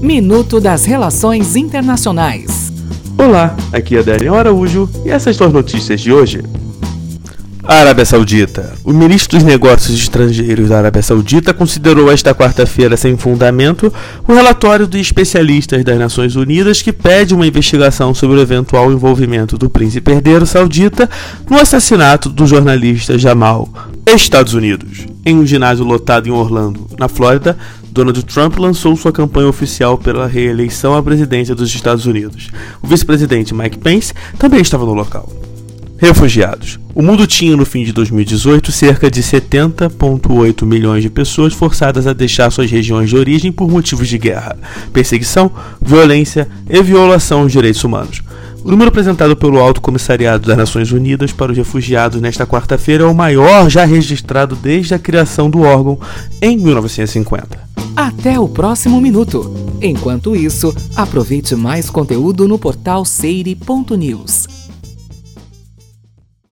Minuto das Relações Internacionais. Olá, aqui é Daniel Araújo e essas são as notícias de hoje. Arábia Saudita. O ministro dos Negócios Estrangeiros da Arábia Saudita considerou esta quarta-feira sem fundamento o relatório de especialistas das Nações Unidas que pede uma investigação sobre o eventual envolvimento do príncipe herdeiro saudita no assassinato do jornalista Jamal, Estados Unidos. Em um ginásio lotado em Orlando, na Flórida, Donald Trump lançou sua campanha oficial pela reeleição à presidência dos Estados Unidos. O vice-presidente Mike Pence também estava no local. Refugiados. O mundo tinha no fim de 2018 cerca de 70,8 milhões de pessoas forçadas a deixar suas regiões de origem por motivos de guerra, perseguição, violência e violação dos direitos humanos. O número apresentado pelo Alto Comissariado das Nações Unidas para os Refugiados nesta quarta-feira é o maior já registrado desde a criação do órgão em 1950. Até o próximo minuto. Enquanto isso, aproveite mais conteúdo no portal seire.news.